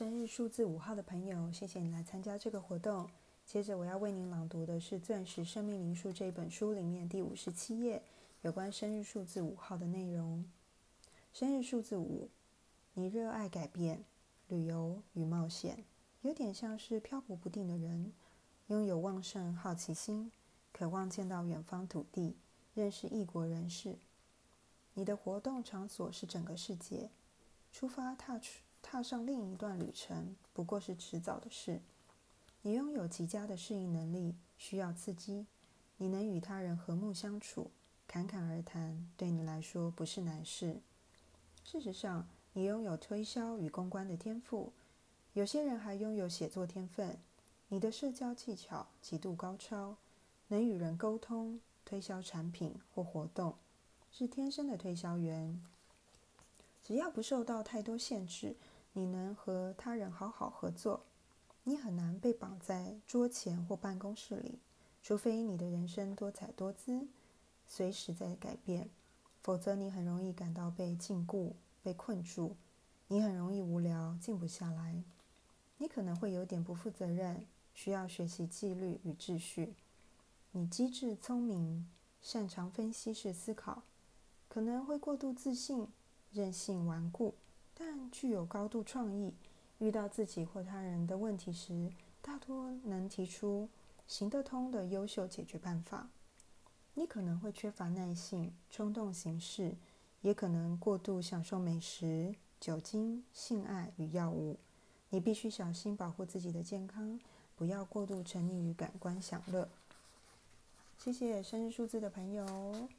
生日数字五号的朋友，谢谢你来参加这个活动。接着我要为您朗读的是《钻石生命灵数》这本书里面第五十七页有关生日数字五号的内容。生日数字五，你热爱改变、旅游与冒险，有点像是漂泊不定的人，拥有旺盛好奇心，渴望见到远方土地，认识异国人士。你的活动场所是整个世界，出发踏出。踏上另一段旅程不过是迟早的事。你拥有极佳的适应能力，需要刺激。你能与他人和睦相处，侃侃而谈，对你来说不是难事。事实上，你拥有推销与公关的天赋。有些人还拥有写作天分。你的社交技巧极度高超，能与人沟通、推销产品或活动，是天生的推销员。只要不受到太多限制。你能和他人好好合作，你很难被绑在桌前或办公室里，除非你的人生多彩多姿，随时在改变，否则你很容易感到被禁锢、被困住。你很容易无聊，静不下来。你可能会有点不负责任，需要学习纪律与秩序。你机智聪明，擅长分析式思考，可能会过度自信、任性顽固。但具有高度创意，遇到自己或他人的问题时，大多能提出行得通的优秀解决办法。你可能会缺乏耐性，冲动行事，也可能过度享受美食、酒精、性爱与药物。你必须小心保护自己的健康，不要过度沉溺于感官享乐。谢谢生日数字的朋友。